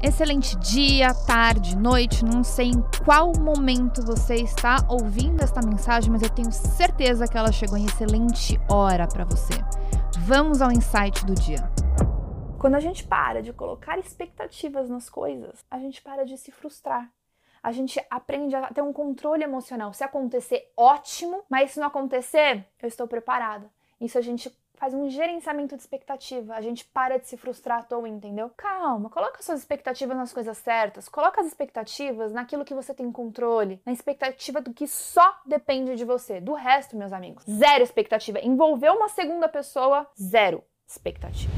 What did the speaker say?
Excelente dia, tarde, noite, não sei em qual momento você está ouvindo esta mensagem, mas eu tenho certeza que ela chegou em excelente hora para você. Vamos ao insight do dia. Quando a gente para de colocar expectativas nas coisas, a gente para de se frustrar. A gente aprende a ter um controle emocional. Se acontecer, ótimo, mas se não acontecer, eu estou preparada. Isso a gente faz um gerenciamento de expectativa. A gente para de se frustrar à toa, entendeu? Calma, coloca suas expectativas nas coisas certas. Coloca as expectativas naquilo que você tem controle, na expectativa do que só depende de você. Do resto, meus amigos, zero expectativa. Envolveu uma segunda pessoa, zero expectativa.